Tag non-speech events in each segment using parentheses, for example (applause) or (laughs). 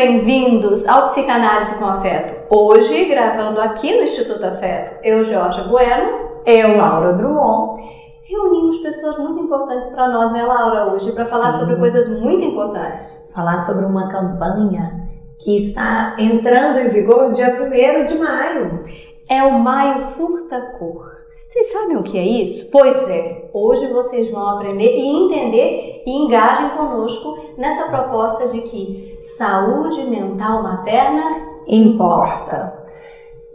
bem-vindos ao Psicanálise com Afeto. Hoje, gravando aqui no Instituto Afeto, eu, Jorge Bueno. Eu, Laura Drummond. Reunimos pessoas muito importantes para nós, né, Laura, hoje, para falar Sim. sobre coisas muito importantes. Falar sobre uma campanha que está entrando em vigor dia 1 de maio. É o Maio Furta Cor. Vocês sabem o que é isso? Pois é, hoje vocês vão aprender e entender e engajem conosco nessa proposta de que saúde mental materna importa.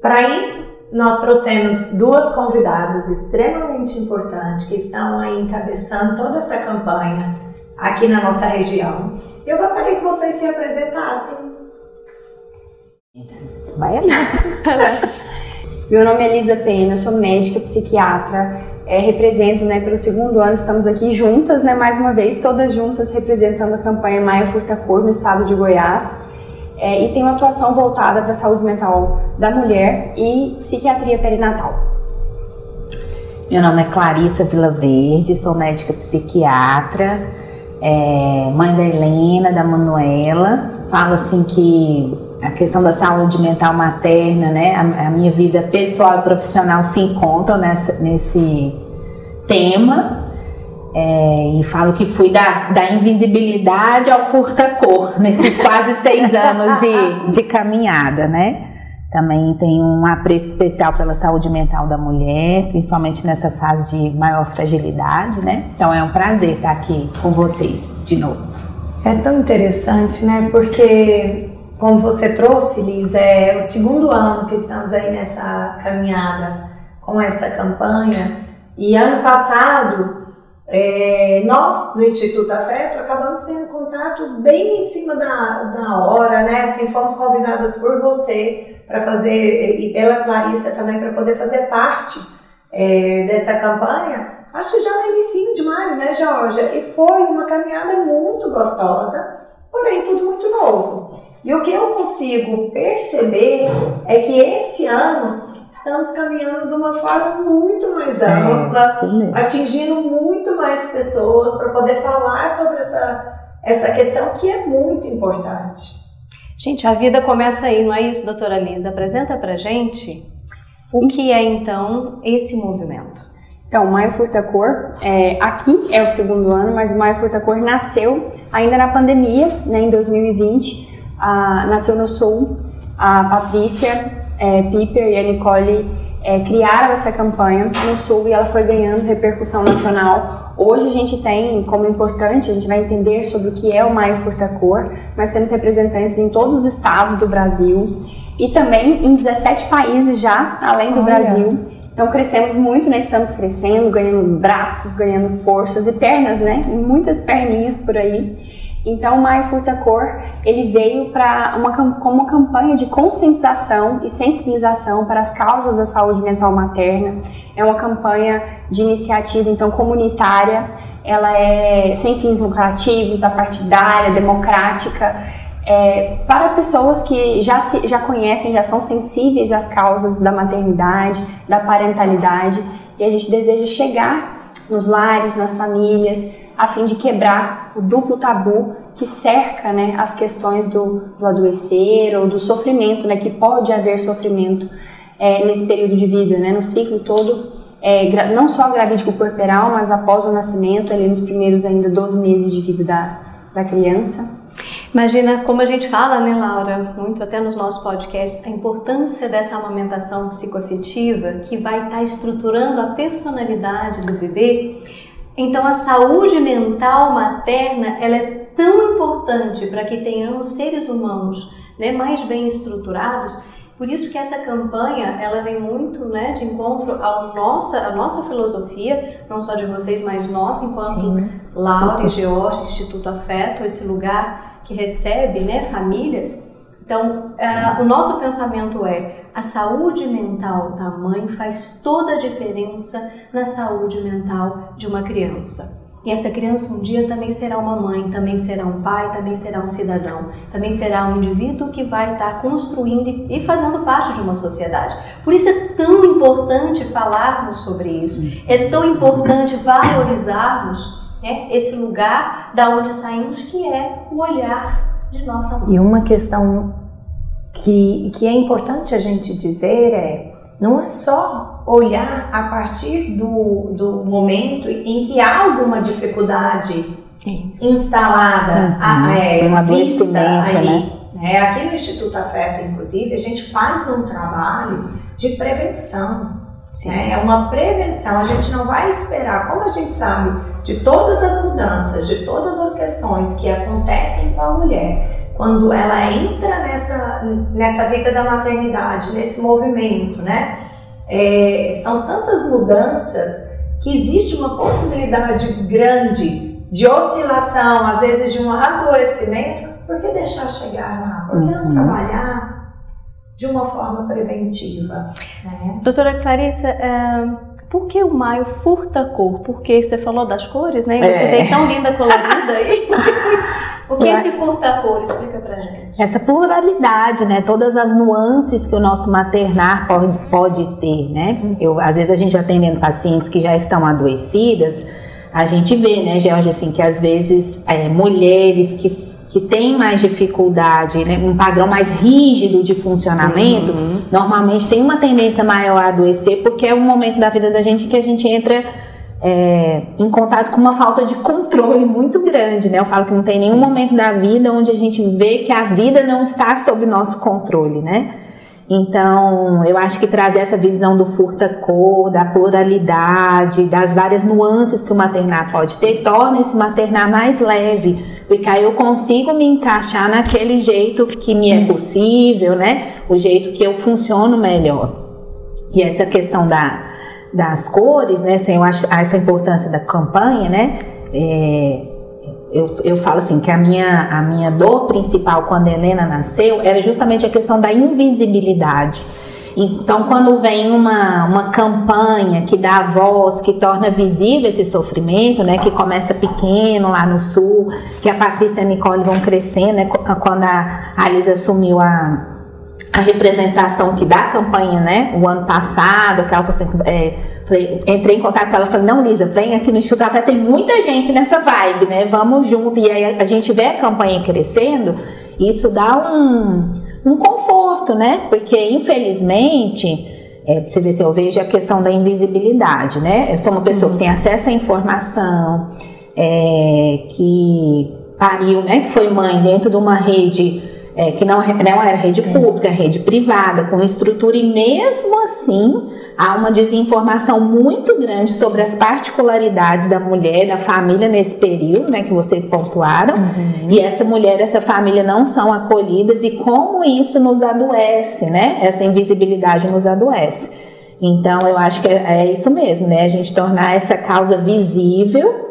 Para isso, nós trouxemos duas convidadas extremamente importantes que estão aí encabeçando toda essa campanha aqui na nossa região. Eu gostaria que vocês se apresentassem. Vai. (laughs) Meu nome é Elisa Pena, sou médica psiquiatra, é, represento, né, pelo segundo ano, estamos aqui juntas, né, mais uma vez, todas juntas representando a campanha Maia Furta Cor no estado de Goiás. É, e tenho atuação voltada para a saúde mental da mulher e psiquiatria perinatal. Meu nome é Clarissa Vilaverde, sou médica psiquiatra, é, mãe da Helena, da Manuela. Falo assim que a questão da saúde mental materna, né? A, a minha vida pessoal e profissional se encontram nessa, nesse tema. É, e falo que fui da, da invisibilidade ao furta-cor (laughs) nesses quase seis anos de, de caminhada, né? Também tenho um apreço especial pela saúde mental da mulher, principalmente nessa fase de maior fragilidade, né? Então é um prazer estar aqui com vocês de novo. É tão interessante, né? Porque como você trouxe, Liz, é o segundo ano que estamos aí nessa caminhada com essa campanha. E ano passado, é, nós do Instituto Afeto acabamos tendo contato bem em cima da, da hora, né? Assim, fomos convidadas por você para fazer, e pela Clarissa também, para poder fazer parte é, dessa campanha. Acho que já no início de maio, né, Jorge? E foi uma caminhada muito gostosa, porém tudo muito novo. E o que eu consigo perceber é que esse ano estamos caminhando de uma forma muito mais é, ampla, é, atingindo muito mais pessoas para poder falar sobre essa, essa questão que é muito importante. Gente, a vida começa aí, não é isso, doutora Lisa? Apresenta pra gente o que é então esse movimento. Então, o Maio Furta Cor, é, aqui é o segundo ano, mas o Maio Furta Cor nasceu ainda na pandemia, né, em 2020, a, nasceu no Sul. A Patrícia é, Piper e a Nicole é, criaram essa campanha no Sul e ela foi ganhando repercussão nacional. Hoje a gente tem como importante, a gente vai entender sobre o que é o Maio Furta Cor, mas temos representantes em todos os estados do Brasil e também em 17 países já, além do Olha. Brasil. Então crescemos muito, né? Estamos crescendo, ganhando braços, ganhando forças e pernas, né? Muitas perninhas por aí. Então, o Maio Furta Cor, ele veio para uma, como uma campanha de conscientização e sensibilização para as causas da saúde mental materna. É uma campanha de iniciativa, então, comunitária. Ela é sem fins lucrativos, apartidária, democrática, é, para pessoas que já, se, já conhecem, já são sensíveis às causas da maternidade, da parentalidade, e a gente deseja chegar nos lares, nas famílias, a fim de quebrar o duplo tabu que cerca né, as questões do, do adoecer ou do sofrimento, né, que pode haver sofrimento é, nesse período de vida, né, no ciclo todo, é, não só gravídico corporal, mas após o nascimento, ali nos primeiros ainda 12 meses de vida da, da criança. Imagina como a gente fala, né, Laura, muito até nos nossos podcasts, a importância dessa amamentação psicoafetiva que vai estar tá estruturando a personalidade do bebê então a saúde mental materna ela é tão importante para que tenhamos seres humanos né, mais bem estruturados. Por isso que essa campanha ela vem muito né, de encontro à nossa, à nossa filosofia, não só de vocês, mas nossa enquanto Sim. Laura e George, Instituto Afeto, esse lugar que recebe né, famílias. Então, uh, o nosso pensamento é a saúde mental da mãe faz toda a diferença na saúde mental de uma criança. E essa criança um dia também será uma mãe, também será um pai, também será um cidadão, também será um indivíduo que vai estar construindo e fazendo parte de uma sociedade. Por isso é tão importante falarmos sobre isso, é tão importante valorizarmos né, esse lugar da onde saímos, que é o olhar de nossa mão. E uma questão que, que é importante a gente dizer é não é só olhar a partir do, do momento em que há alguma dificuldade instalada, uhum. é, um vista ali. Né? né? Aqui no Instituto Afeto, inclusive, a gente faz um trabalho de prevenção. Né? É uma prevenção, a gente não vai esperar, como a gente sabe de todas as mudanças, de todas as questões que acontecem com a mulher, quando ela entra nessa, nessa vida da maternidade, nesse movimento, né? É, são tantas mudanças que existe uma possibilidade grande de oscilação, às vezes de um adoecimento. Por que deixar chegar lá? Por que não uhum. trabalhar de uma forma preventiva? Né? Doutora Clarissa, é, por que o maio furta a cor? Porque você falou das cores, né? E você é. veio tão linda colorida aí. (laughs) O que é esse furta-cor? Explica pra gente. Essa pluralidade, né? Todas as nuances que o nosso maternar pode, pode ter, né? Eu, às vezes a gente atendendo pacientes que já estão adoecidas, a gente vê, né, Georgia, assim, que às vezes é, mulheres que, que têm mais dificuldade, né, um padrão mais rígido de funcionamento, uhum. normalmente tem uma tendência maior a adoecer, porque é um momento da vida da gente que a gente entra é, em contato com uma falta de controle muito grande, né? Eu falo que não tem nenhum Sim. momento da vida onde a gente vê que a vida não está sob nosso controle, né? Então, eu acho que trazer essa visão do furta-cor, da pluralidade, das várias nuances que o maternar pode ter, torna esse maternar mais leve, porque aí eu consigo me encaixar naquele jeito que me é possível, né? O jeito que eu funciono melhor. E essa questão da, das cores, né? Eu acho essa importância da campanha, né? É, eu, eu falo assim que a minha, a minha dor principal quando a Helena nasceu era justamente a questão da invisibilidade. Então, quando vem uma, uma campanha que dá voz, que torna visível esse sofrimento, né, que começa pequeno lá no sul, que a Patrícia e a Nicole vão crescendo, né, quando a, a Lisa assumiu a, a representação que da campanha, né, o ano passado, que ela assim, é, falei, entrei em contato com ela, falei, não, Lisa, vem aqui no Instituto Café, tem muita gente nessa vibe, né, vamos junto, e aí a gente vê a campanha crescendo, isso dá um, um conforto, né, porque infelizmente, é, você vê se eu vejo a questão da invisibilidade, né, eu sou uma pessoa que tem acesso à informação, é, que pariu, né, que foi mãe dentro de uma rede é, que não, não era rede pública, rede privada, com estrutura, e mesmo assim há uma desinformação muito grande sobre as particularidades da mulher, da família nesse período, né, que vocês pontuaram, uhum. e essa mulher, essa família não são acolhidas e como isso nos adoece, né, essa invisibilidade nos adoece. Então, eu acho que é, é isso mesmo, né, a gente tornar essa causa visível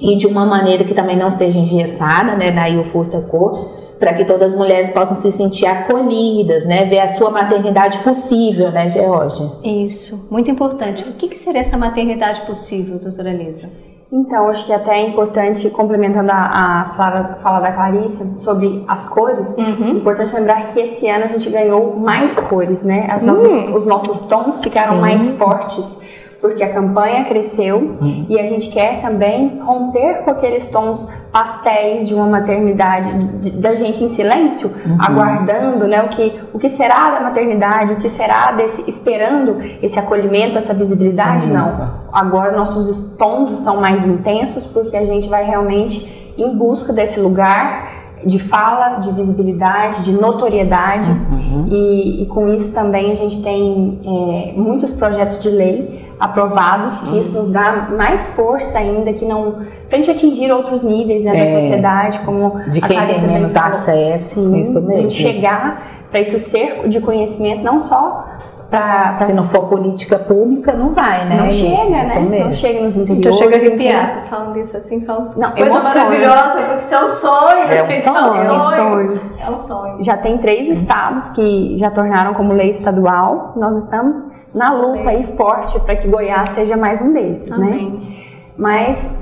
e de uma maneira que também não seja engessada, né, daí o furta-cor, para que todas as mulheres possam se sentir acolhidas, né? Ver a sua maternidade possível, né, Georgia? Isso, muito importante. O que, que seria essa maternidade possível, doutora Elisa? Então, acho que até é importante, complementando a, a fala, fala da Clarice sobre as cores, uhum. é importante lembrar que esse ano a gente ganhou mais cores, né? As nossas, uhum. Os nossos tons ficaram Sim. mais fortes porque a campanha cresceu uhum. e a gente quer também romper com aqueles tons pastéis de uma maternidade, de, da gente em silêncio, uhum. aguardando né, o, que, o que será da maternidade, o que será desse, esperando esse acolhimento, essa visibilidade. Não. Agora nossos tons estão mais intensos porque a gente vai realmente em busca desse lugar de fala, de visibilidade, de notoriedade uhum. e, e, com isso também a gente tem é, muitos projetos de lei aprovados, que isso nos dá mais força ainda que não para a gente atingir outros níveis né, é, da sociedade, como de quem tem menos acesso, sim, isso mesmo. chegar para isso ser de conhecimento não só Pra, pra Se não for política pública, não vai, né? Não é chega, isso, né? Não chega nos interiores. Então chega a arrepiar, vocês falam disso assim, falam não, coisa emoção, maravilhosa, porque isso é um sonho, é um sonho, é um sonho. É um sonho. Já tem três estados que já tornaram como lei estadual, nós estamos na luta aí forte para que Goiás seja mais um desses, né? Amém. né? Mas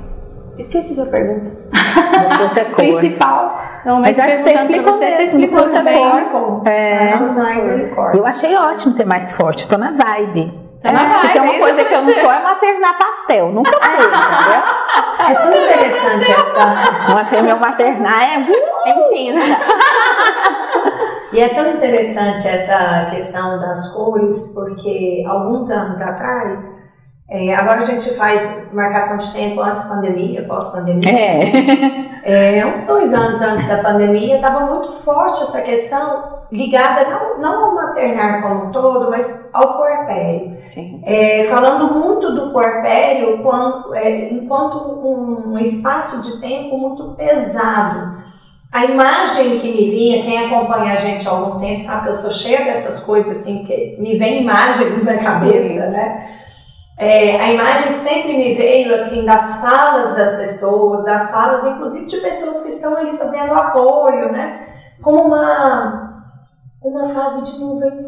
esqueci sua pergunta. Principal. Não, mas, mas acho que você explicou, você, você explicou também. É. Ah, mais Eu achei ótimo ser mais forte, tô na vibe. Tá na Se tem uma coisa que eu não sou é maternar pastel. Nunca (laughs) fui, entendeu? É tão interessante essa. Manter meu maternar é. É intensa. (laughs) E é tão interessante essa questão das cores, porque alguns anos atrás, é, agora a gente faz marcação de tempo antes pandemia, pós-pandemia. É. É, uns dois anos antes da pandemia, estava muito forte essa questão ligada não, não ao maternar como um todo, mas ao puerpério. Sim. É, falando muito do puerpério quando, é, enquanto um espaço de tempo muito pesado. A imagem que me vinha, quem acompanha a gente há algum tempo sabe que eu sou cheia dessas coisas assim, que me vem imagens na cabeça, né? É, a imagem que sempre me veio assim das falas das pessoas, das falas inclusive de pessoas que estão ali fazendo apoio, né? Como uma uma fase de nuvens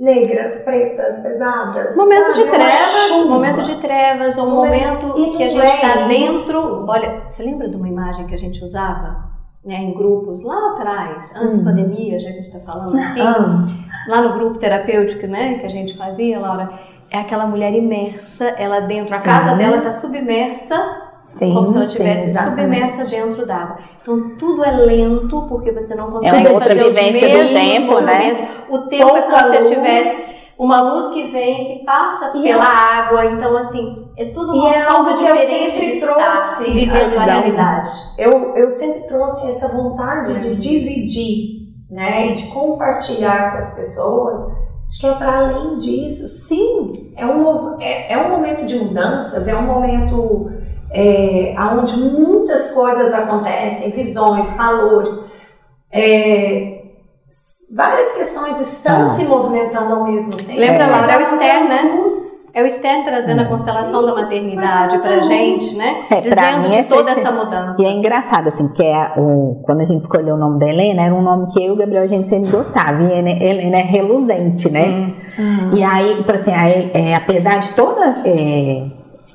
negras, pretas, pesadas. Momento sabe? de Uma trevas, momento de trevas, ou um Momento- momento que a gente está é dentro. Olha, você lembra de uma imagem que a gente usava? Né, em grupos lá atrás, antes Hum. da pandemia, já que a gente está falando assim, Ah, lá no grupo terapêutico, né, que a gente fazia, Laura, é aquela mulher imersa, ela dentro, a Sim. casa dela está submersa, sim, como se ela estivesse submersa dentro d'água. Então tudo é lento, porque você não É consegue uma outra fazer vivência do tempo, né? O tempo é como Pouca se luz. tivesse uma luz que vem, que passa E pela água, então assim, é tudo E uma é forma eu diferente de estar trouxe, vivendo a realidade. eu, eu sempre trouxe essa vontade de dividir, né, e de compartilhar com as pessoas, de que é para além disso. Sim, é um, é, é um momento de mudanças, é um momento é, onde muitas coisas acontecem, visões, valores, é, várias questões estão Ah. se movimentando ao mesmo tempo. Lembra, É. Laura, é o Esther, né? É o Esther trazendo a constelação Sim, da maternidade pra gente, né? É, pra Dizendo mim, de toda esse- essa mudança. E é engraçado, assim, porque é o, quando a gente escolheu o nome da Helena, era um nome que eu e o Gabriel a gente sempre gostava. E Helena, é reluzente, né? E aí, tipo assim, aí, é, apesar de toda.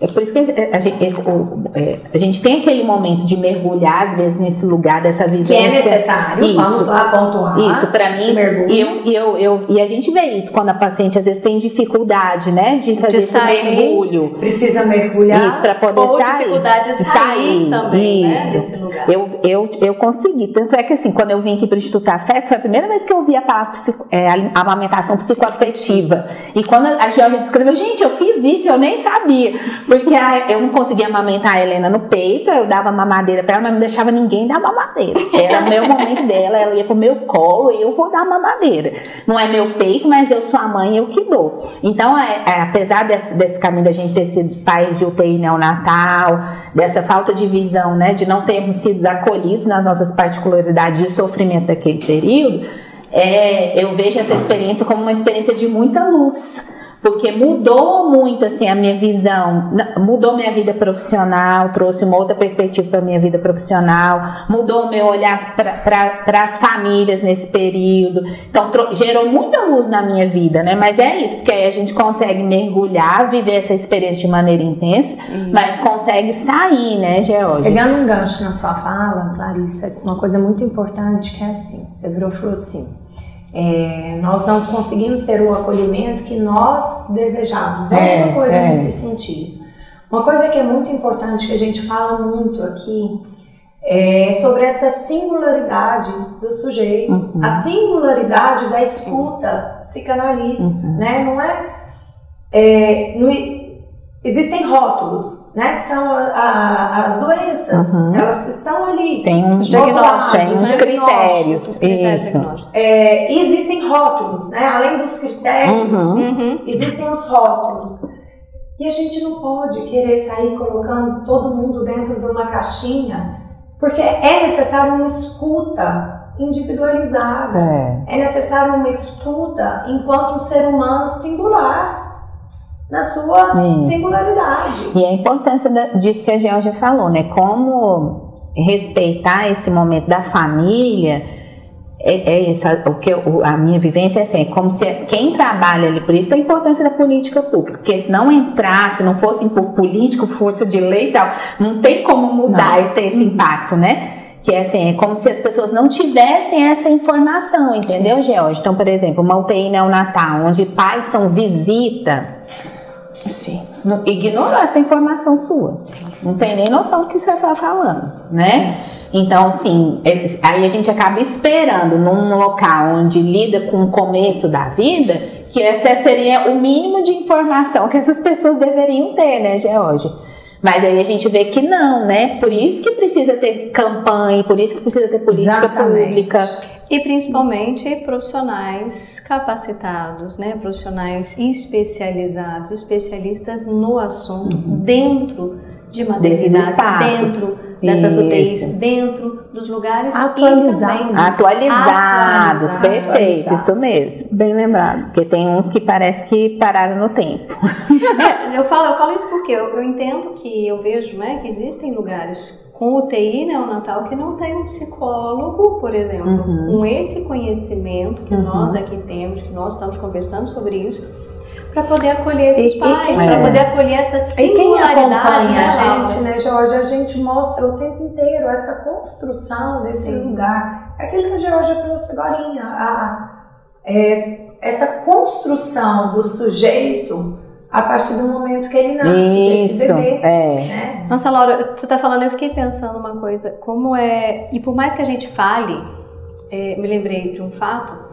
É, é por isso que a gente, esse- o- é, a gente tem aquele momento de mergulhar, às vezes, nesse lugar dessa Que vivência. é necessário, Isso. vamos lá pontuar. Isso, pra mim, esse e, eu, eu, eu- e a gente vê isso quando a paciente às vezes tem dificuldade, né, de fazer esse sair. mergulho. Precisa mergulhar. Isso, pra poder Ou sair. dificuldade de sair, também, né? Isso. Desse lugar. Eu, eu, eu consegui. Tanto é que, assim, quando eu vim aqui para o Instituto Afeto, foi a primeira vez que eu vi a palavra psico- é, a amamentação psicoafetiva. E quando a Georgia descreveu, gente, eu fiz isso, eu nem sabia. Porque a- eu não conseguia amamentar a Helena no peito, eu dava mamadeira para ela, mas não deixava ninguém dar mamadeira. Era o meu momento dela, ela ia pro meu colo e eu vou dar mamadeira. Não é meu peito, mas eu sou a mãe, eu que dou. Então, é, é, apesar desse, desse caminho da gente ter sido pais de UTI neonatal, dessa falta de visão, né, de não termos sido acolhidos nas nossas particularidades de sofrimento daquele período, é, eu vejo essa experiência como uma experiência de muita luz. Porque mudou muito assim a minha visão, mudou minha vida profissional, trouxe uma outra perspectiva para minha vida profissional, mudou o meu olhar para as famílias nesse período. Então gerou muita luz na minha vida, né? Mas é isso, porque aí a gente consegue mergulhar, viver essa experiência de maneira intensa, mas consegue sair, né, Georgia? Pegando um gancho na sua fala, Clarissa, uma coisa muito importante que é assim, você virou falou assim, é, nós não conseguimos ter o acolhimento que nós desejávamos, É, alguma coisa é. nesse sentido. Uma coisa que é muito importante, que a gente fala muito aqui, é sobre essa singularidade do sujeito, Uhum. a singularidade da escuta psicanalítica, Uhum. né? Não é, é, no- existem rótulos, né? Que são a- a- as doenças, Uhum. elas estão ali. Tem um Os diagnósticos, tem uns né? critérios. Os critérios Isso. É, e existem rótulos, né? Além dos critérios, Uhum. Uhum. existem os rótulos. E a gente não pode querer sair colocando todo mundo dentro de uma caixinha, porque é necessário uma escuta individualizada. É. É necessário uma escuta enquanto um ser humano singular, na sua Isso. singularidade. E a importância da- disso que a Georgia falou, né? Como respeitar esse momento da família. É, é isso, a- o que eu- a minha vivência é assim, é como se quem trabalha ali, por isso a importância da política pública, porque se não entrasse, não fosse por político, força de lei e tal, não tem como mudar e ter esse impacto, né? Que Que é assim, é como se as pessoas não tivessem essa informação, entendeu, George? Então, por exemplo, uma UTI neonatal, onde pais são visita, Sim. ignorou essa informação sua. Não tem nem noção do que você está falando, né? Então, assim, eles- aí a gente acaba esperando num local onde lida com o começo da vida, que essa seria o mínimo de informação que essas pessoas deveriam ter, né, Georgia? Mas aí a gente vê que não, né? Por isso que precisa ter campanha, por isso que precisa ter política Exatamente. pública. E principalmente profissionais capacitados, né? profissionais especializados, especialistas no assunto, dentro de maternidades, espaços. dentro dessas Isso. UTIs, dentro dos lugares Atualizados. e também Atualizados, Atualizados. perfeito, isso mesmo. Bem lembrado. Porque tem uns que parece que pararam no tempo. (laughs) É, eu falo, eu falo isso porque eu, eu entendo que eu vejo, né, que existem lugares com UTI neonatal que não tem um psicólogo, por exemplo, Uhum. com esse conhecimento que Uhum. nós aqui temos, que nós estamos conversando sobre isso, para poder acolher esses E- pais, para É. poder acolher essa singularidade, acompanha né, gente, né, Jorge? A gente mostra o tempo inteiro essa construção desse Sim. lugar. É Aquilo que a Georgia trouxe agora, a, é, essa construção do sujeito a partir do momento que ele nasce, desse Isso, bebê. é. Né? Nossa, Laura, você tá falando, eu fiquei pensando uma coisa, como é. E por mais que a gente fale, é, me lembrei de um fato,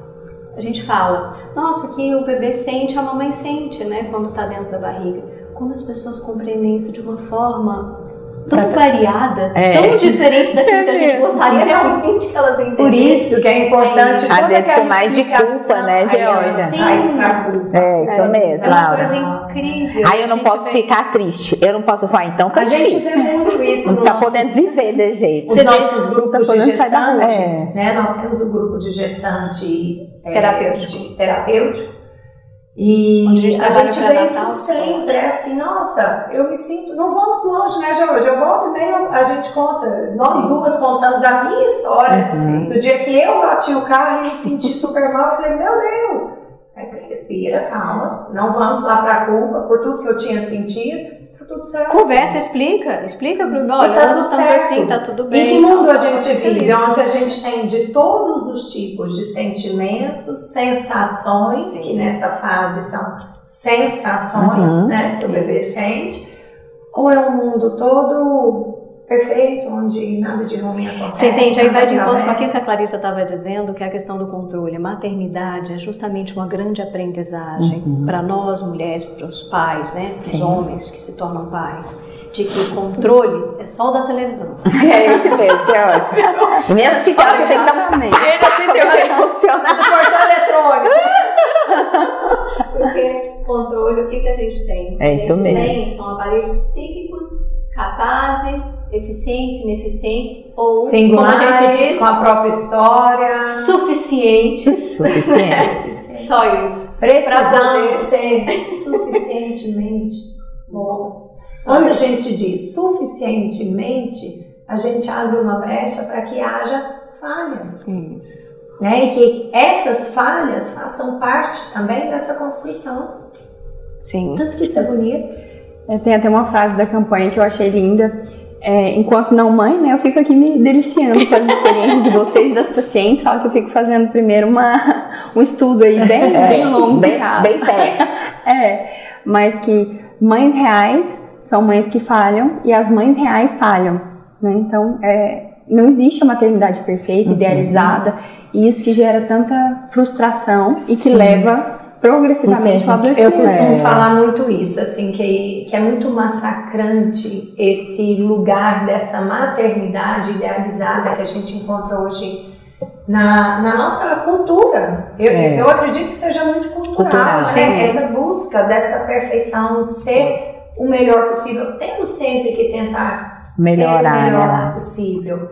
a gente fala, nossa, o que o bebê sente, a mamãe sente, né, quando tá dentro da barriga. Como as pessoas compreendem isso de uma forma tão variada, É. tão diferente daquilo que a gente É. gostaria realmente que elas entendessem. Por isso que é importante Às toda vezes com mais de culpa, né, Georgia? Sim. pra culpa. É, isso É, mesmo, É uma coisa incrível. Aí eu não gente posso ficar triste. Eu não posso falar, então tá A gente difícil. vê muito isso Não no tá nosso podendo viver de jeito. os nossos grupos tá de da rua. gestante, É. né? Nós temos o grupo de gestante é, Terapêutico. de- terapêutico. E a gente a gente vê pré-natal. isso sempre, é assim, nossa, eu me sinto, não vamos longe, né, Jorge? Eu volto e meio, a gente conta, nós Sim. duas contamos a minha história, Uhum. do dia que eu bati o carro e me senti (laughs) super mal, eu falei, meu Deus, respira, calma, não vamos lá pra culpa por tudo que eu tinha sentido, tudo certo. Conversa, explica, explica pro olha, tá nós tudo estamos certo. assim, tá tudo bem. Em que mundo a Não, gente vive? Onde a gente tem de todos os tipos de sentimentos, sensações, Sim. que nessa fase são sensações Uhum. né, que o bebê sente, ou é um mundo todo perfeito, onde nada de ruim acontece. Você entende? Aí vai de encontro com aquilo que a Clarissa estava dizendo, que é a questão do controle. A maternidade é justamente uma grande aprendizagem Uhum. para nós mulheres, para os pais, né? Os Sim. homens que se tornam pais. De que o controle é só o da televisão. (laughs) É esse mesmo, é ótimo. (laughs) Mesmo se tem que dar um Exatamente. pra você funcionar. portão eletrônico. (laughs) Porque controle, o que, que a gente tem? É a isso gente mesmo. tem são aparelhos psíquicos capazes, eficientes, ineficientes ou, como a Singulares, gente diz, com a própria história. suficientes. Suficiente. (laughs) Só isso. Precisamos ser suficientemente bons. Quando a gente diz suficientemente, a gente abre uma brecha para que haja falhas. Isso. Né? E que essas falhas façam parte também dessa construção. Sim. Tanto que isso é bonito. É, tem até uma frase da campanha que eu achei linda. É, enquanto não mãe, né, eu fico aqui me deliciando com as experiências de vocês e das pacientes. Só que eu fico fazendo primeiro uma, um estudo aí bem, bem longo. bem, bem perto. (laughs) É, mas que mães reais são mães que falham e as mães reais falham. Né? Então, é, não existe a maternidade perfeita, idealizada, e isso que gera tanta frustração e que Sim. leva progressivamente ao Eu costumo É. falar muito isso, assim, que, que é muito massacrante esse lugar dessa maternidade idealizada que a gente encontra hoje na, na nossa cultura. Eu, É. eu acredito que seja muito cultural, Cultural, né? Essa busca dessa perfeição, de ser o melhor possível. Temos sempre que tentar ser o Melhorar, melhor né? possível.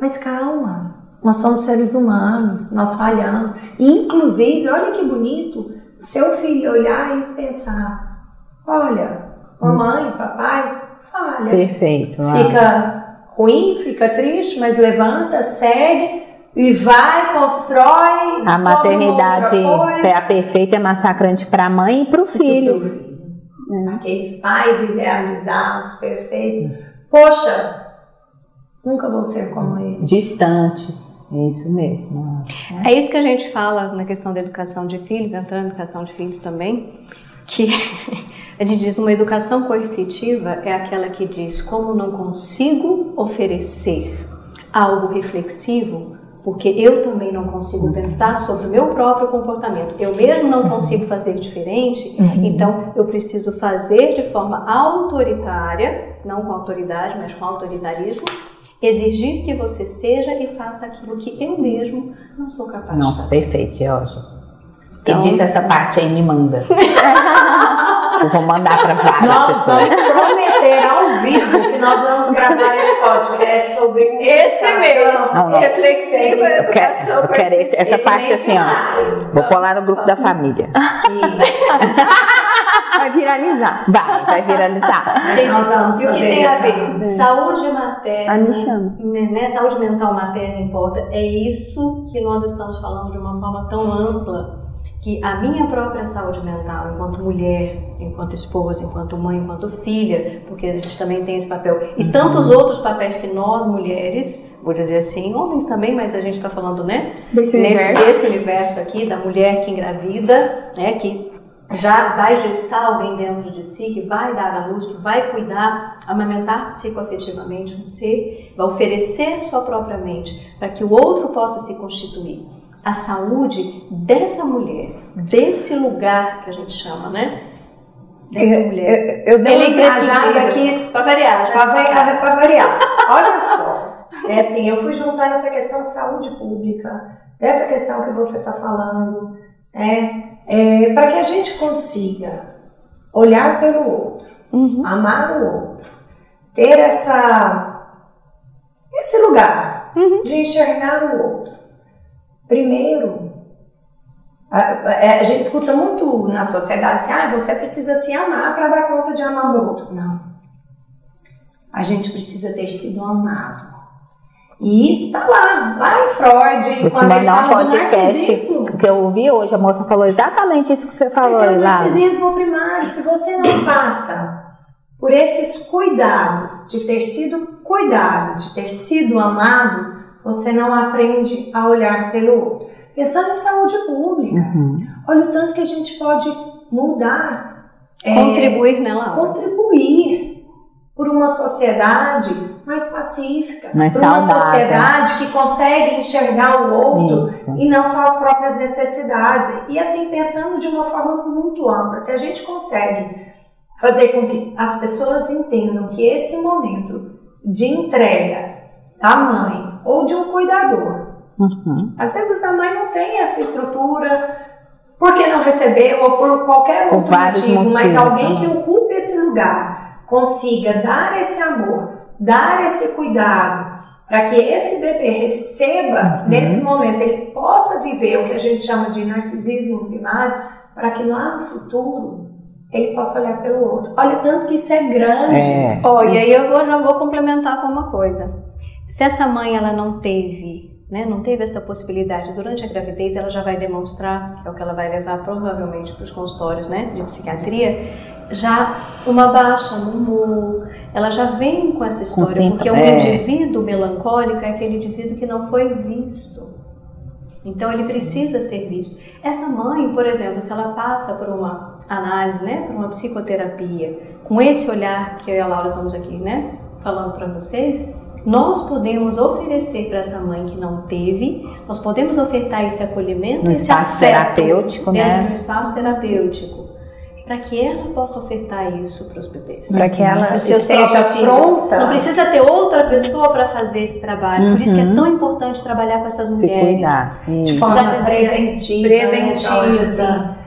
Mas calma, nós somos seres humanos, nós falhamos. Inclusive, olha que bonito, o seu filho olhar e pensar: olha, mamãe, papai, falha. Perfeito. Fica ruim, fica triste, mas levanta, segue e vai, constrói. A maternidade é a perfeita é massacrante para a mãe e para o filho. Aqueles pais idealizados, perfeitos. Poxa, Nunca vou ser como ele. Distantes, é isso mesmo. É isso que a gente fala na questão da educação de filhos, entrando na educação de filhos também, que (laughs) a gente diz uma educação coercitiva é aquela que diz como não consigo oferecer algo reflexivo, porque eu também não consigo pensar sobre o meu próprio comportamento. Eu mesmo não consigo fazer diferente, então eu preciso fazer de forma autoritária, não com autoridade, mas com autoritarismo, exigir que você seja e faça aquilo que eu mesmo não sou capaz Nossa, de fazer. perfeito, Georgia. Então- Edita essa parte aí, me manda. (laughs) Eu vou mandar para várias Nós pessoas. vamos prometer ao vivo que nós vamos gravar esse podcast sobre Esse mesmo, Não, não. reflexiva Eu quero, eu quero esse- essa parte assim, ó. Vou colar no grupo da família. Vai viralizar. Vai, vai viralizar. (laughs) Gente, Nós vamos e o que fazer tem a ver? Saúde materna, Ah, me chama. né? Saúde mental materna importa. É isso que nós estamos falando de uma forma tão ampla que a minha própria saúde mental, enquanto mulher, enquanto esposa, enquanto mãe, enquanto filha, porque a gente também tem esse papel, e tantos outros papéis que nós mulheres, vou dizer assim, homens também, mas a gente está falando, né? Desse nesse, universo. desse universo aqui da mulher que engravida, né, que já vai gestar alguém dentro de si, que vai dar à luz, que vai cuidar, amamentar psicoafetivamente um ser, vai oferecer sua própria mente para que o outro possa se constituir. A saúde dessa mulher, desse lugar que a gente chama, né? Dessa Eu, mulher. eu, eu dei Ele é uma imprescindível. aqui Pra variar, tá variar, pra variar. (laughs) Olha só. É assim, eu fui juntando essa questão de saúde pública, dessa questão que você está falando, né? É, para que a gente consiga olhar pelo outro, Uhum. amar o outro, ter essa, esse lugar de enxergar o outro. Primeiro, a, a- a gente escuta muito na sociedade assim, ah, você precisa se amar para dar conta de amar o outro. Não. A gente precisa ter sido amado. E está lá, lá em Freud, Vou te quando ele mandar um podcast que eu ouvi hoje. A moça falou exatamente isso que você falou, Mas é o lá. narcisismo primário. Se você não passa por esses cuidados, de ter sido cuidado, de ter sido amado, você não aprende a olhar pelo outro. Pensando em saúde pública, Uhum. olha o tanto que a gente pode mudar. é, Contribuir, né, Laura? contribuir por uma sociedade mais pacífica, Mais por uma sociedade que consegue enxergar o outro Isso. e não só as próprias necessidades. E assim, pensando de uma forma muito ampla, se a gente consegue fazer com que as pessoas entendam que esse momento de entrega da mãe ou de um cuidador, Uhum. às vezes a mãe não tem essa estrutura porque não recebeu ou por qualquer outro motivo, mas motivos, alguém né? que ocupe esse lugar consiga dar esse amor, dar esse cuidado, para que esse bebê receba Uhum. nesse momento, ele possa viver o que a gente chama de narcisismo primário, para que lá no futuro ele possa olhar pelo outro. Olha, tanto que isso é grande. É. Ó, e aí eu vou, já vou complementar com uma coisa. Se essa mãe ela não teve, né, não teve essa possibilidade durante a gravidez, ela já vai demonstrar, que é o que ela vai levar provavelmente para os consultórios, né, de psiquiatria, já uma baixa no humor. Ela já vem com essa história, porque um é. indivíduo melancólico é aquele indivíduo que não foi visto. Então ele precisa ser visto. Essa mãe, por exemplo, se ela passa por uma análise, né, por uma psicoterapia, com esse olhar que eu e a Laura estamos aqui, né, falando para vocês, nós podemos oferecer para essa mãe que não teve, nós podemos ofertar esse acolhimento, No esse espaço afeto terapêutico, dentro né? um espaço terapêutico, para que ela possa ofertar isso para os bebês. Para que ela esteja pronta. Não precisa ter outra pessoa para fazer esse trabalho. Por isso que é Uhum. tão importante trabalhar com essas Se mulheres. cuidar. de forma preventiva. preventiva.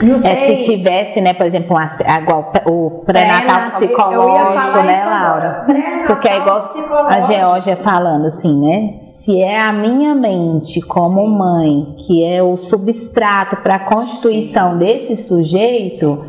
É, se tivesse, né, por exemplo, uma, igual o pré-natal psicológico, né, Laura? Porque é igual a. Georgia falando assim, né? Se é a minha mente como mãe que é o substrato para a constituição desse sujeito,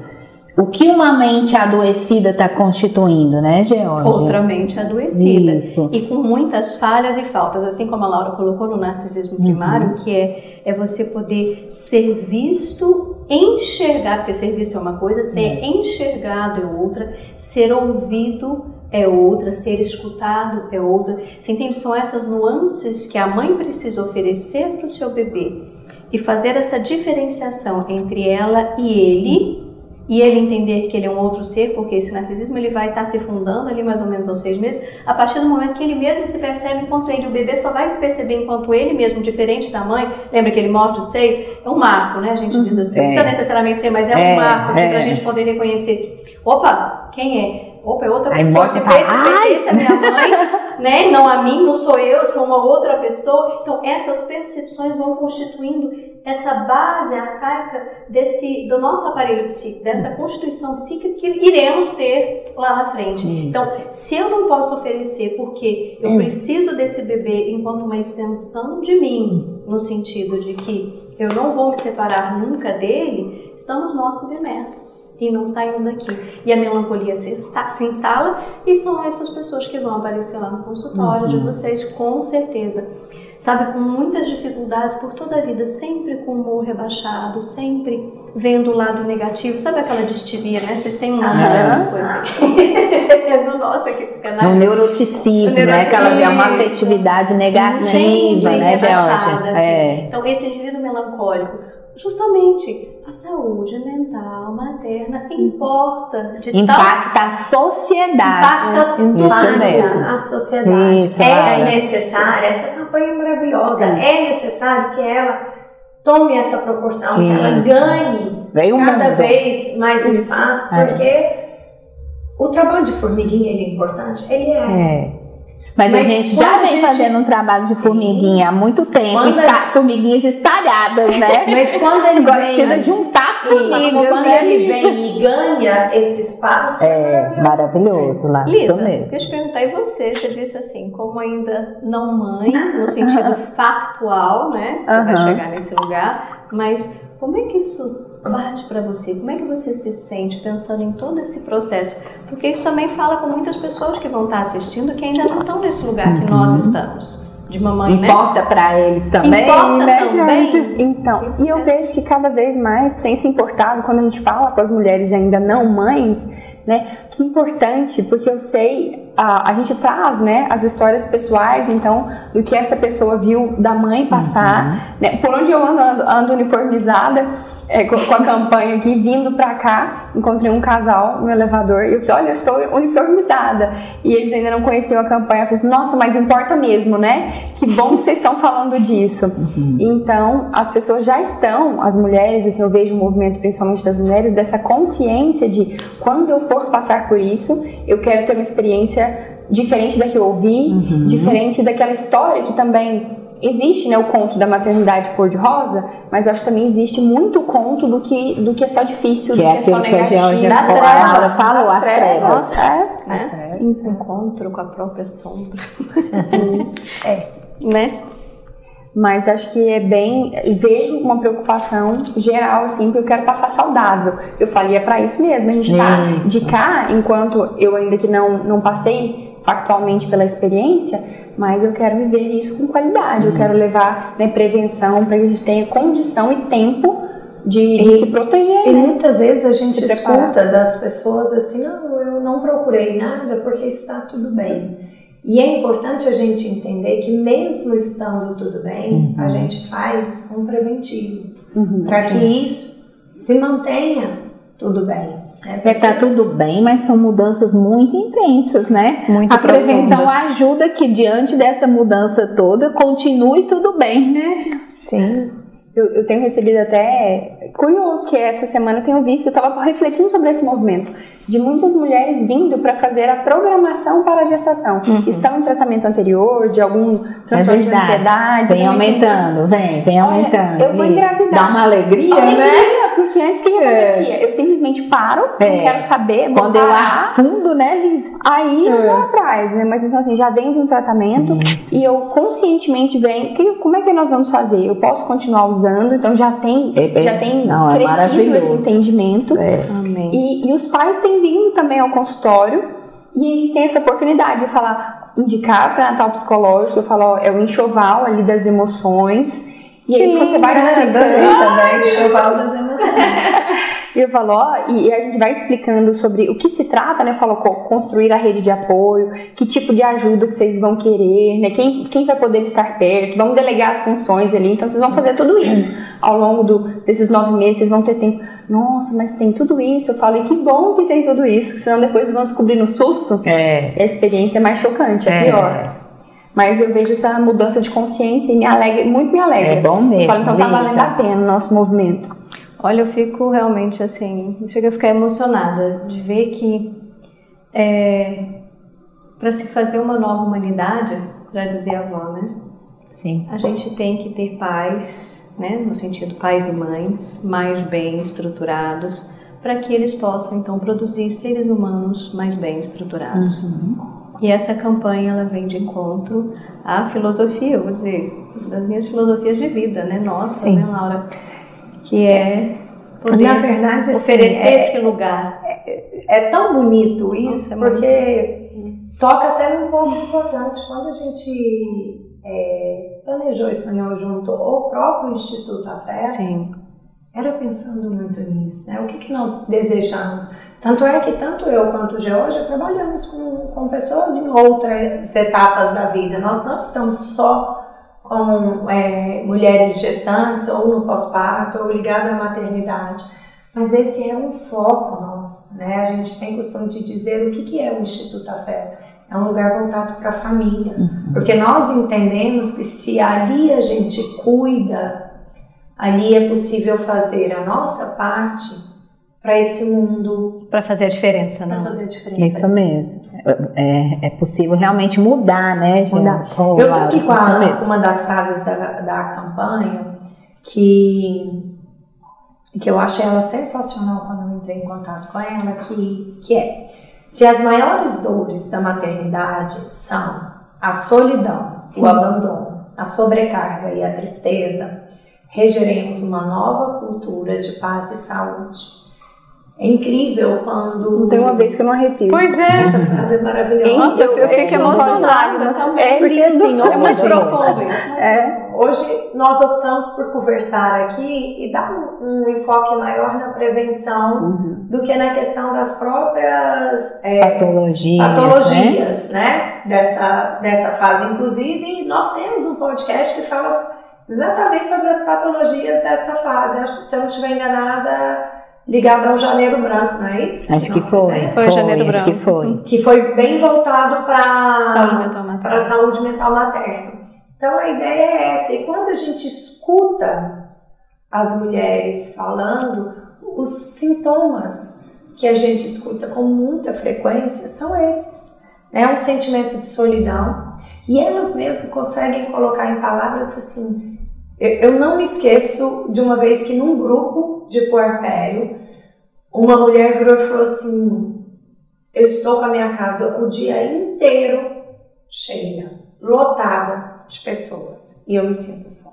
o que uma mente adoecida está constituindo, né, Georgia? Outra mente adoecida. Isso. E com muitas falhas e faltas, assim como a Laura colocou no narcisismo primário, que é, é você poder ser visto, enxergar, porque ser visto é uma coisa, ser enxergado é outra, ser ouvido é outra, ser escutado é outra. Você entende? São essas nuances que a mãe precisa oferecer para o seu bebê e fazer essa diferenciação entre ela e ele e ele entender que ele é um outro ser, porque esse narcisismo ele vai estar se fundando ali mais ou menos aos seis meses, a partir do momento que ele mesmo se percebe enquanto ele, o bebê só vai se perceber enquanto ele mesmo, diferente da mãe, lembra que ele mostra o seio? É um marco, né? A gente diz assim, não precisa necessariamente ser, mas é, é um marco, assim, é. para a gente poder reconhecer. Opa, quem é? Opa, é outra Aí pessoa. Se fala, pertence a minha mãe, (laughs) né? Não a mim, não sou eu, sou uma outra pessoa. Então, essas percepções vão constituindo essa base arcaica desse, do nosso aparelho psíquico, dessa constituição psíquica que iremos ter lá na frente. Então, se eu não posso oferecer porque eu preciso desse bebê enquanto uma extensão de mim, no sentido de que eu não vou me separar nunca dele, estamos nós submersos e não saímos daqui. E a melancolia se, se instala e são essas pessoas que vão aparecer lá no consultório uhum. de vocês, com certeza sabe, com muitas dificuldades por toda a vida, sempre com o humor rebaixado, sempre vendo o lado negativo. Sabe aquela distimia, né? Vocês têm uma dessas coisas (laughs) aqui. do nosso aqui psicanálise. Um neuroticismo, né? Que ela vê uma afetividade negativa, sempre né, Georgia? Assim. É. Então, esse indivíduo melancólico, justamente a saúde mental materna importa de impacta tal... a sociedade. Impacta tudo a sociedade. Isso, é necessária. Essa campanha é maravilhosa. É necessário que ela tome essa proporção Isso. que ela ganhe cada mundo. vez mais espaço é. porque o trabalho de formiguinha é importante? Ele é, é. Mas, Mas, a gente já vem gente... fazendo um trabalho de formiguinha há muito tempo, está... formiguinhas espalhadas, né? (laughs) Mas quando ele (laughs) Agora vem, precisa juntar as formigas, quando né? ele vem e ganha esse espaço, é, é maravilhoso lá. Lisa, deixa eu te perguntar, e você? Você disse assim, como ainda não mãe, no sentido (laughs) factual, né? Você vai chegar nesse lugar, mas como é que isso bate para você? Como é que você se sente pensando em todo esse processo? Porque isso também fala com muitas pessoas que vão estar assistindo que ainda não estão nesse lugar que nós uhum. estamos. De mamãe, né? Importa né? para eles também, Importa né, também. gente? Então, isso e eu é. vejo que cada vez mais tem se importado quando a gente fala com as mulheres ainda não mães, né? Que importante, porque eu sei, a, a gente traz, né, as histórias pessoais, então, do que essa pessoa viu da mãe passar, uhum. né? Por onde eu ando, ando, ando uniformizada, é, com, com, a campanha aqui, vindo pra cá, encontrei um casal no elevador e eu falei, olha, eu estou uniformizada. E eles ainda não conheciam a campanha. Eu falei, nossa, mas importa mesmo, né? Que bom que vocês estão falando disso. Uhum. Então, as pessoas já estão, as mulheres, assim, eu vejo o movimento principalmente das mulheres, dessa consciência de quando eu for passar por isso, eu quero ter uma experiência diferente da que eu ouvi, uhum. diferente daquela história que também existe né, o conto da maternidade cor-de-rosa, mas eu acho que também existe muito conto do que, do que é só difícil, que do é que é só negativo. Que a das trevas, falou, as trevas. trevas. É, né? trevas. Encontro com a própria sombra. (laughs) é. Né? Mas acho que é bem. Vejo uma preocupação geral, assim, que eu quero passar saudável. Eu falei, é para isso mesmo. A gente tá de cá, enquanto eu ainda que não, não passei factualmente pela experiência, mas eu quero viver isso com qualidade, eu quero levar né, prevenção para que a gente tenha condição e tempo de, de se proteger. E né? muitas vezes a gente escuta das pessoas assim: não, eu não procurei nada porque está tudo bem. E é importante a gente entender que, mesmo estando tudo bem, uhum. a gente faz um preventivo uhum, para que isso se mantenha tudo bem. É, é tá tudo bem, mas são mudanças muito intensas, né? Muito a profundas. prevenção ajuda que diante dessa mudança toda continue tudo bem, né? Sim. Eu, eu, tenho recebido até curioso que essa semana eu tenho visto, eu estava refletindo sobre esse movimento de muitas mulheres vindo para fazer a programação para a gestação. Uhum. Estão em tratamento anterior, de algum transtorno é de ansiedade. Vem aumentando, vem, vem aumentando. Olha, eu vou engravidar. Dá uma alegria, alegria né? Porque antes o que, que é. acontecia? Eu simplesmente paro, é. não quero saber, vou Quando parar, eu afundo, né, Liz? Aí eu vou é. atrás, né? Mas então assim, já vem de um tratamento Isso. e eu conscientemente venho, que, como é que nós vamos fazer? Eu posso continuar usando, então já tem, é, já tem não, crescido esse entendimento. E, e os pais têm vindo também ao consultório e a gente tem essa oportunidade de falar, indicar para Natal Psicológico, eu falo, ó, é o enxoval ali das emoções. E aí, quando você vai explicando (laughs) também, enxoval das emoções. E eu falo, ó, e, e a gente vai explicando sobre o que se trata, né? Falou construir a rede de apoio, que tipo de ajuda que vocês vão querer, né? Quem, quem vai poder estar perto, vamos delegar as funções ali. Então vocês vão fazer tudo isso ao longo do, desses nove meses, vocês vão ter tempo. Nossa, mas tem tudo isso. Eu falo, e que bom que tem tudo isso, senão depois vão descobrir no susto. É. A experiência é mais chocante, é, É. pior. Mas eu vejo essa mudança de consciência e me alegra, muito me alegra. É bom mesmo, Eu falo, então tá Lisa. valendo a pena o nosso movimento. Olha, eu fico realmente assim, chega a ficar emocionada de ver que para se fazer uma nova humanidade, já dizia a avó, né? Sim. A gente tem que ter pais, né, no sentido pais e mães, mais bem estruturados, para que eles possam então produzir seres humanos mais bem estruturados. E essa campanha ela vem de encontro à filosofia, vou dizer, das minhas filosofias de vida, né, nossa, Sim. né, Laura, que é poder Na verdade, assim, oferecer é- esse lugar. É tão bonito isso, Nossa, é porque toca até num ponto importante. Quando a gente é, planejou e sonhou junto o próprio Instituto Afeto, Sim. era pensando muito nisso, né? O que, que nós desejamos? Tanto é que tanto eu quanto o Georgia trabalhamos com, com pessoas em outras etapas da vida. Nós não estamos só com é, mulheres gestantes ou no pós-parto ou ligada à maternidade. Mas esse é um foco nosso, né? A gente tem costume de dizer o que, que é o Instituto Afeto. É um lugar voltado para a família. Porque nós entendemos que se ali a gente cuida, ali é possível fazer a nossa parte para esse mundo, Para fazer a diferença, para né? fazer a diferença. Isso mesmo. É, é possível realmente mudar, né, gente? Mudar. Eu Laura, aqui com a- uma das frases da, da campanha que, que eu achei ela sensacional quando eu entrei em contato com ela, que, que é se as maiores dores da maternidade são a solidão, o abandono, a sobrecarga e a tristeza, regeremos uma nova cultura de paz e saúde. É incrível quando. Não tem uma vez que eu não arrepio. Pois é. Essa frase é maravilhosa. Nossa, eu, eu fico eu- emocionada eu- também. é Porque lindo. assim, É muito profundo isso. É, Hoje nós optamos por conversar aqui e dar um, um enfoque maior na prevenção do que na questão das próprias é, Patologias, né? patologias, né? Dessa, dessa fase. Inclusive, nós temos um podcast que fala exatamente sobre as patologias dessa fase. Acho que se eu não estiver enganada, ligada ao janeiro branco, não é isso? Acho que Não, foi. é. Foi Janeiro acho Branco. que foi. Que foi bem voltado para Saúde mental para a materna. saúde mental materna. Então a ideia é essa. E quando a gente escuta as mulheres falando, os sintomas que a gente escuta com muita frequência são esses. É um sentimento de solidão. E elas mesmas conseguem colocar em palavras assim. Eu, eu não me esqueço de uma vez que num grupo de puerpério, uma mulher virou e falou assim: Eu estou com a minha casa o dia inteiro cheia, lotada de pessoas e eu me sinto só.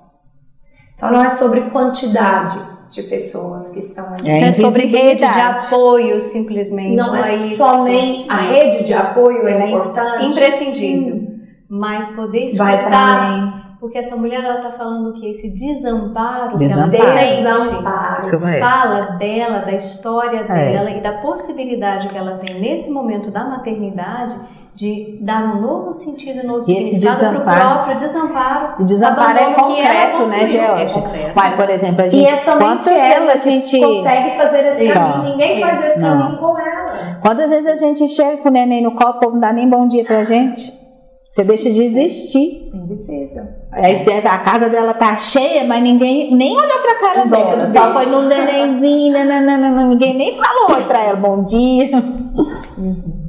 Então não é sobre quantidade de pessoas que estão ali. É É sobre rede de apoio, simplesmente. Não, é isso. somente a Não. rede de apoio é é importante. imprescindível. sim. Mas poder Vai para escutar, além. porque essa mulher ela tá falando o que esse desamparo que ela Desamparo. sente. Desamparo. Fala dela, da história É. dela e da possibilidade que ela tem nesse momento da maternidade de dar um novo sentido, um novo E significado para o próprio desamparo. O desamparo é concreto, né. Georgia? É concreto. Mas, por exemplo, a E gente. é somente ela a gente. Consegue fazer esse Isso. caminho. Ninguém faz Isso. esse Não. caminho com ela. Quantas vezes a gente chega com o neném no colo, o povo não dá nem bom dia pra gente? Você deixa de existir. Invisível. Aí a casa dela tá cheia, mas ninguém nem olhou pra cara dela. Só foi num nenenzinho, nananana, ninguém nem falou oi (laughs) pra ela, bom dia.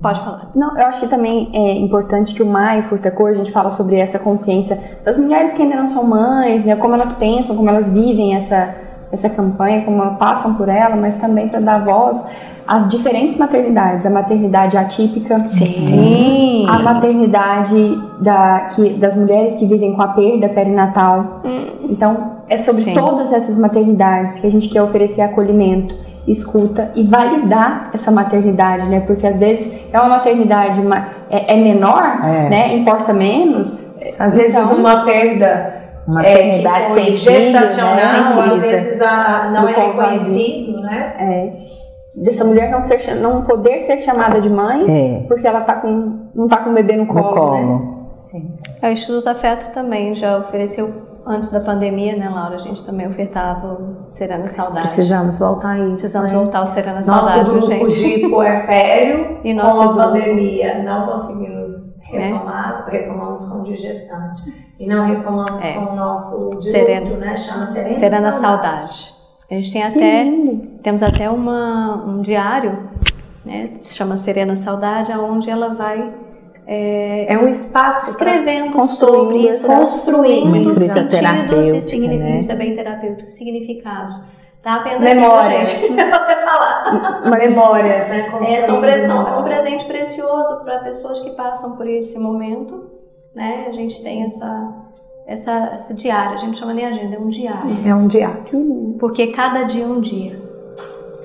Pode falar. Não, eu acho que também é importante que o MAI Furtacor, a gente fala sobre essa consciência das mulheres que ainda não são mães, né, como elas pensam, como elas vivem essa, essa campanha, como elas passam por ela, mas também para dar voz às diferentes maternidades, a maternidade atípica, Sim. a maternidade da, que, das mulheres que vivem com a perda perinatal. Então, é sobre Sim. todas essas maternidades que a gente quer oferecer acolhimento, escuta e validar essa maternidade, né? Porque às vezes é uma maternidade ma- é, é menor, É. né? Importa menos. Às vezes Então- uma perda maternidade é, sem gestacional, filho, né? às vezes a, não Do é reconhecido, né? É. Dessa mulher não, ser, não poder ser chamada de mãe É, porque ela tá com, não tá com o bebê no colo, no né? colo. Sim. É, O Instituto Afeto também já ofereceu, antes da pandemia, né, Laura? A gente também ofertava o Serena Saudade. Precisamos voltar a isso. Precisamos né? voltar ao Serena Nosso Saudade, grupo gente. de puerpério, (laughs) E nosso com a grupo- pandemia, não conseguimos É. retomar, retomamos com o de gestante. E não retomamos É. com o nosso de Serena. né? Chama Serena, Serena Saudade. Saudade. A gente tem Que até, lindo. Temos até uma, um diário, né, que se chama Serena Saudade, onde ela vai é, É um espaço escrevendo construindo sobre construindo sentidos e terapêutica, significados, né? isso é bem terapêutico, significados. Tá aprendendo Memórias. (laughs) gente. Vai falar. memórias, né? É, são é um presente precioso para pessoas que passam por esse momento, né? A gente tem essa, essa, essa diária, a gente chama nem agenda, é um diário. É um diário. Porque cada dia é um dia.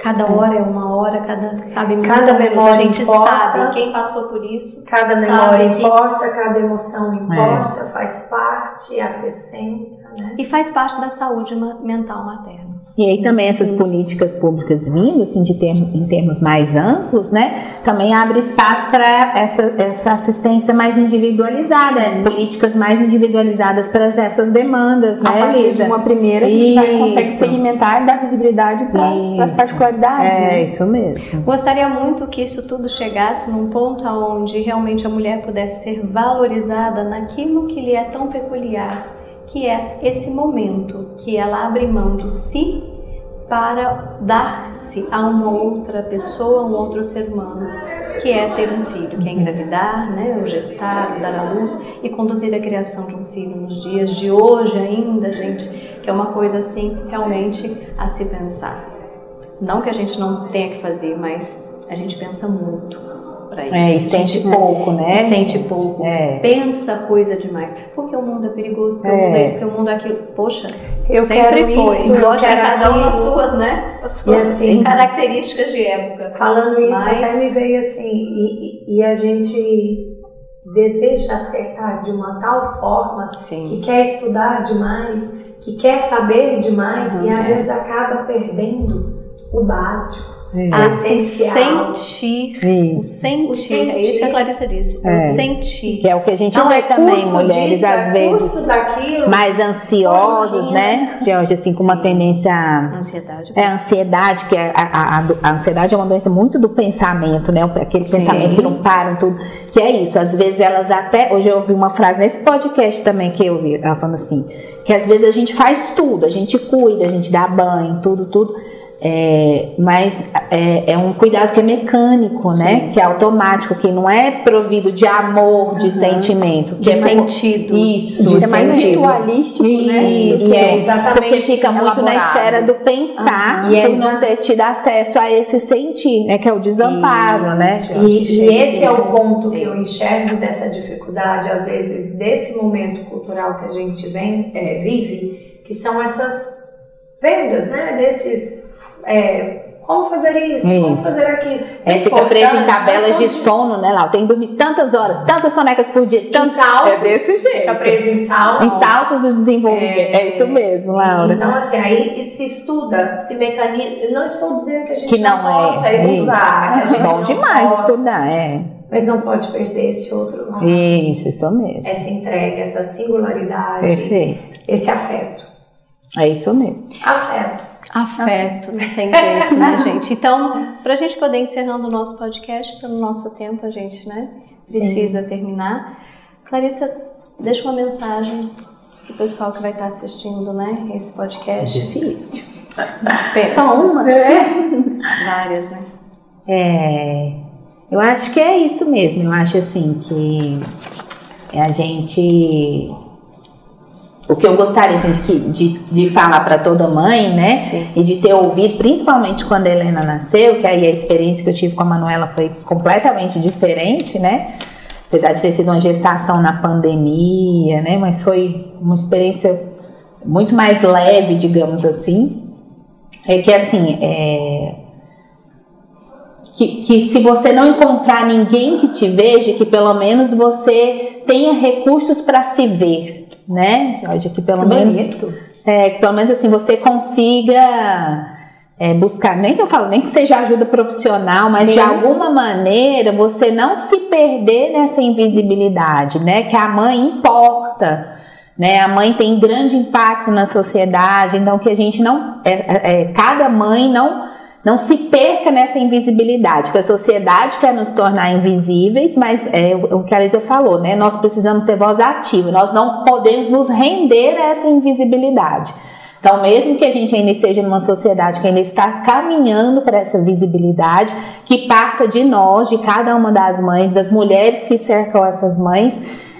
Cada hora é uma hora, cada, sabe, Cada memória a gente importa. sabe quem passou por isso. Cada sabe memória que- importa, cada emoção importa, faz parte, acrescenta, né? E faz parte da saúde mental materna. E aí também essas políticas públicas vindo, assim, de termo, em termos mais amplos, né? Também abre espaço para essa, essa assistência mais individualizada, políticas mais individualizadas para essas demandas, A né, partir de uma primeira, a gente vai, consegue segmentar e dar visibilidade para as particularidades. É, né? isso mesmo. Gostaria muito que isso tudo chegasse num ponto onde realmente a mulher pudesse ser valorizada naquilo que lhe é tão peculiar, que é esse momento que ela abre mão de si para dar-se a uma outra pessoa, um outro ser humano, que é ter um filho, que é engravidar, né, o gestar, dar à luz e conduzir a criação de um filho nos dias de hoje ainda, gente, que é uma coisa assim realmente a se pensar. Não que a gente não tenha que fazer, mas a gente pensa muito para isso. É, e sente pouco, né? Sente pouco. É. Pensa coisa demais. Porque o mundo é perigoso, porque É. o mundo é isso, porque o mundo é aquilo. Poxa, Eu sempre quero foi. isso, Lógico que quero cada uma as suas, né? As suas assim, características de época. Falando isso, Mas- até me veio assim, e, e- a gente deseja acertar de uma tal forma que Sim. quer estudar demais, que quer saber demais Uhum, e às é. vezes acaba perdendo o básico, É. a O essencial. sentir. O Isso. sentir. O É isso que a Clarissa disse. É. O sentir. Que é o que a gente Não vê é também, mulheres disso, às é vezes daquilo. mais ansiosas, né? Georgia, assim, com uma Sim. tendência Ansiedade. É a ansiedade, que é a, a- a ansiedade é uma doença muito do pensamento, né? Aquele pensamento que não para em tudo. Que é isso, às vezes elas até. Hoje eu ouvi uma frase nesse podcast também que eu vi, ela falando assim, que às vezes a gente faz tudo, a gente cuida, a gente dá banho, tudo, tudo. É, mas é, é um cuidado que é mecânico, né? Que é automático, que não é provido de amor, de sentimento. Que De é mais- sentido. Isso, De ser mais sentido. ritualístico, né? Isso, Isso, é, exatamente porque fica muito na elaborado. esfera do pensar Aham. E é não ter tido acesso a esse sentir, né? Que é o desamparo, né? Isso. E, e esse é o Isso. ponto que eu enxergo dessa dificuldade, às vezes, desse momento cultural que a gente vem, é, vive, que são essas vendas, né? Desses. É, como fazer isso, como Isso. fazer aquilo. É, fica preso em importante, tabelas de sono, né, Lá Tem que dormir tantas horas, tantas sonecas por dia, tantos... saltos, É desse jeito. Fica preso em saltos. Em saltos do desenvolvimento. É, É. isso mesmo, Laura. Então, assim, aí se estuda, se mecaniza. Eu não estou dizendo que a gente que não, possa é. estudar, que a Isso. gente Bom não demais possa, estudar, é. Mas não pode perder esse outro lado. Isso, isso mesmo. Essa entrega, essa singularidade, Perfeito. esse afeto. É isso mesmo. Afeto. Afeto, não tem jeito, né, (laughs) gente? Então, para a gente poder encerrando o nosso podcast, pelo nosso tempo, a gente, né, precisa terminar. Clarissa, deixa uma mensagem pro pessoal que vai estar assistindo, né, esse podcast. Difícil. Pensa. Só uma? Várias, né? É, eu acho que é isso mesmo. Eu acho assim que a gente. O que eu gostaria assim, de, de, de falar para toda mãe, né? Sim. E de ter ouvido, principalmente quando a Helena nasceu, que aí a experiência que eu tive com a Manuela foi completamente diferente, né? Apesar de ter sido uma gestação na pandemia, né? Mas foi uma experiência muito mais leve, digamos assim. É que assim, é, que, que se você não encontrar ninguém que te veja, que pelo menos você tenha recursos para se ver, né, Jorge? Que pelo Que menos. bonito. É, que pelo menos assim você consiga é, buscar, nem que eu falo, nem que seja ajuda profissional, mas Sim. de alguma maneira você não se perder nessa invisibilidade, né? Que a mãe importa. Né, a mãe tem grande impacto na sociedade, então que a gente não, é, é, é, cada mãe não não se perca nessa invisibilidade, que a sociedade quer nos tornar invisíveis, mas é o o que a Lisa falou, né? Nós precisamos ter voz ativa, nós não podemos nos render a essa invisibilidade. Então, mesmo que a gente ainda esteja numa sociedade que ainda está caminhando para essa visibilidade, que parta de nós, de cada uma das mães, das mulheres que cercam essas mães,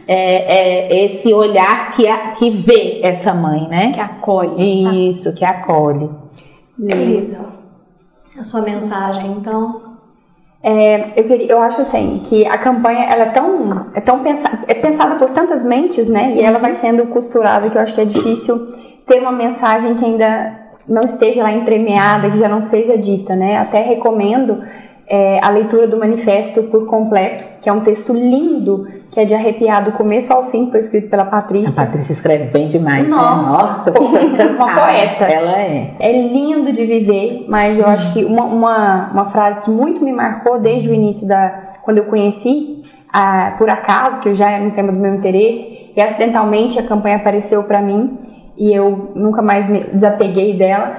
é, é esse olhar que, a- que vê essa mãe, né? Que acolhe. Isso, que acolhe. Elisa, a sua mensagem, então. É, eu, queria, eu acho assim que a campanha ela é tão é tão pensa, é pensada por tantas mentes, né? E ela vai sendo costurada que eu acho que é difícil ter uma mensagem que ainda não esteja lá entremeada, que já não seja dita, né? Até recomendo é, a leitura do manifesto por completo, que é um texto lindo, que é de arrepiar do começo ao fim, foi escrito pela A Patrícia. Patrícia escreve bem demais, Nossa. né? Nossa, você (laughs) Uma poeta. Ela é. É lindo de viver, mas eu acho que uma, uma, uma frase que muito me marcou desde o início da. quando eu conheci, ah, por acaso, que eu já era um tema do meu interesse, e acidentalmente a campanha apareceu para mim e eu nunca mais me desapeguei dela.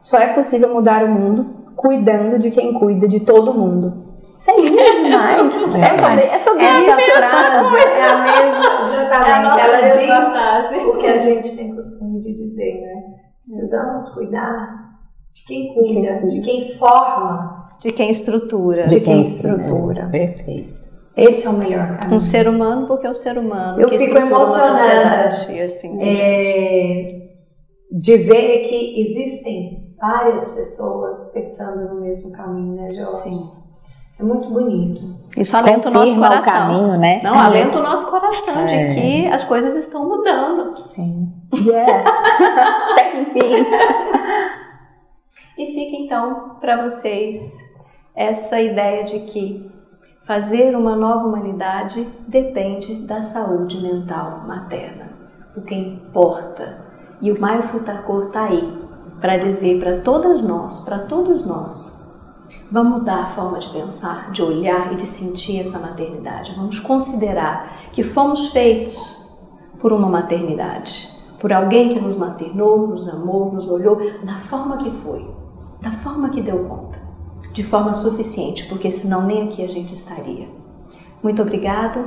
Só é possível mudar o mundo cuidando de quem cuida de todo mundo. Isso é lindo demais. (laughs) é sobre, é sobre Essa frase é a mesma, exatamente. Ela mesma diz frase. o que a gente tem costume de dizer, né? Precisamos cuidar de quem cuida, de quem forma. De quem estrutura. De quem estrutura. Perfeito. Esse é o melhor caminho. Um ser humano porque é o ser humano. Eu que fico emocionada. e assim, É, de ver que existem várias pessoas pensando no mesmo caminho, né, Jorge? Sim. É muito bonito. Isso alenta o nosso Confirma o coração. caminho, né? Não, alenta o nosso coração É. de que as coisas estão mudando. Sim. Yes. (laughs) Até que enfim. E fica então para vocês essa ideia de que fazer uma nova humanidade depende da saúde mental materna. O que importa. E o Maio Futacor está aí para dizer para todas nós, para todos nós, vamos mudar a forma de pensar, de olhar e de sentir essa maternidade. Vamos considerar que fomos feitos por uma maternidade, por alguém que nos maternou, nos amou, nos olhou da forma que foi, da forma que deu conta, de forma suficiente, porque senão nem aqui a gente estaria. Muito obrigado,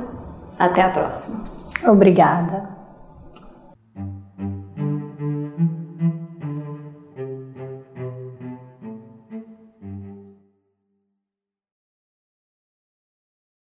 até a próxima. Obrigada.